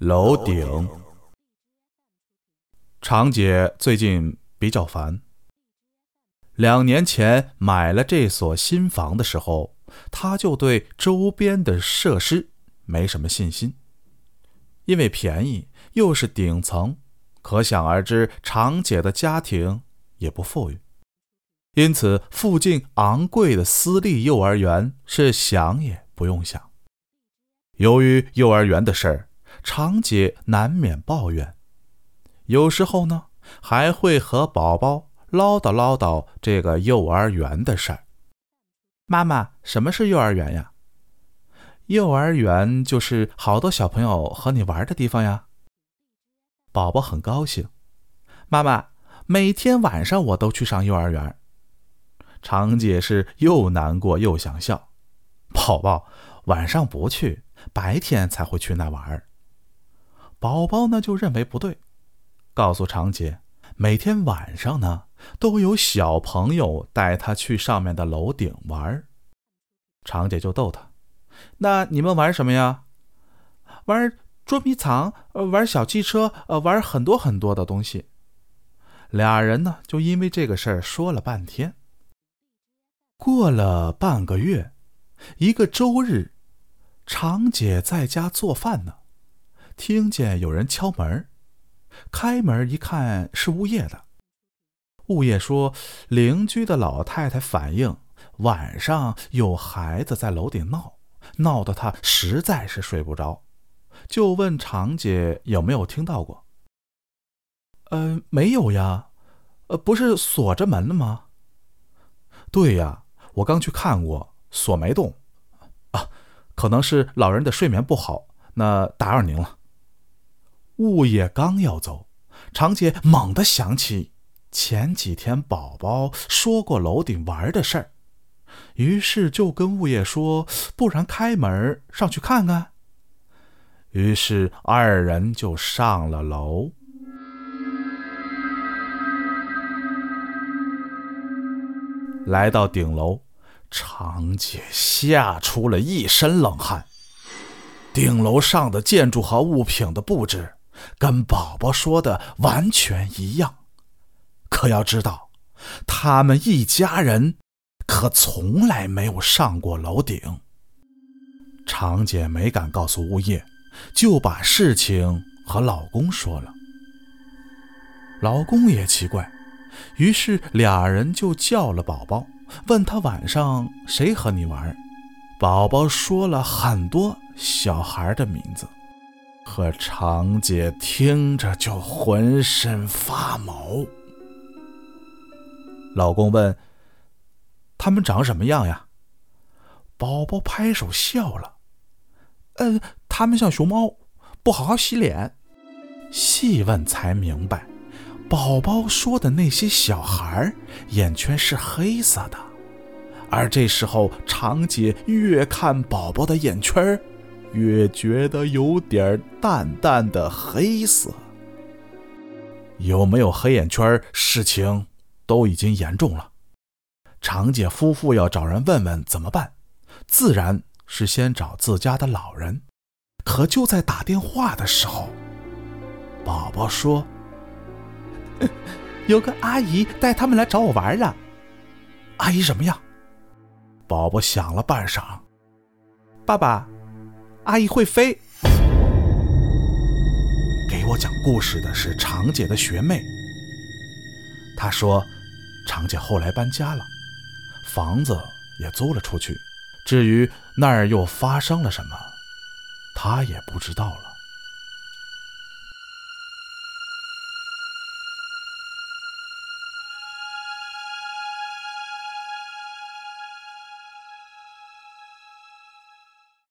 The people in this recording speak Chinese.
楼顶。常姐最近比较烦。两年前买了这所新房的时候，她就对周边的设施没什么信心，因为便宜又是顶层，可想而知，常姐的家庭也不富裕，因此附近昂贵的私立幼儿园是想也不用想。由于幼儿园的事儿，常姐难免抱怨。有时候呢，还会和宝宝唠叨唠叨这个幼儿园的事儿。妈妈，什么是幼儿园呀？幼儿园就是好多小朋友和你玩的地方呀。宝宝很高兴。妈妈，每天晚上我都去上幼儿园。常姐是又难过又想笑。宝宝，晚上不去，白天才会去那玩儿。宝宝呢就认为不对。告诉常姐，每天晚上呢都有小朋友带他去上面的楼顶玩。常姐就逗他：“那你们玩什么呀？玩捉迷藏，玩小汽车，呃，玩很多很多的东西。”俩人呢就因为这个事儿说了半天。过了半个月，一个周日，常姐在家做饭呢，听见有人敲门。开门一看是物业的，物业说邻居的老太太反映晚上有孩子在楼顶闹，闹得她实在是睡不着，就问常姐有没有听到过。呃，没有呀，呃，不是锁着门了吗？对呀，我刚去看过，锁没动。啊，可能是老人的睡眠不好，那打扰您了。物业刚要走，常姐猛地想起前几天宝宝说过楼顶玩的事儿，于是就跟物业说：“不然开门上去看看。”于是二人就上了楼。来到顶楼，常姐吓出了一身冷汗。顶楼上的建筑和物品的布置。跟宝宝说的完全一样，可要知道，他们一家人可从来没有上过楼顶。常姐没敢告诉物业，就把事情和老公说了。老公也奇怪，于是俩人就叫了宝宝，问他晚上谁和你玩。宝宝说了很多小孩的名字。可常姐听着就浑身发毛。老公问：“他们长什么样呀？”宝宝拍手笑了：“呃，他们像熊猫，不好好洗脸。”细问才明白，宝宝说的那些小孩眼圈是黑色的，而这时候常姐越看宝宝的眼圈儿越觉得有点淡淡的黑色。有没有黑眼圈？事情都已经严重了。常姐夫妇要找人问问怎么办，自然是先找自家的老人。可就在打电话的时候，宝宝说：“有个阿姨带他们来找我玩了。”阿姨什么样？宝宝想了半晌，爸爸。阿姨会飞。给我讲故事的是常姐的学妹。她说，常姐后来搬家了，房子也租了出去。至于那儿又发生了什么，她也不知道了。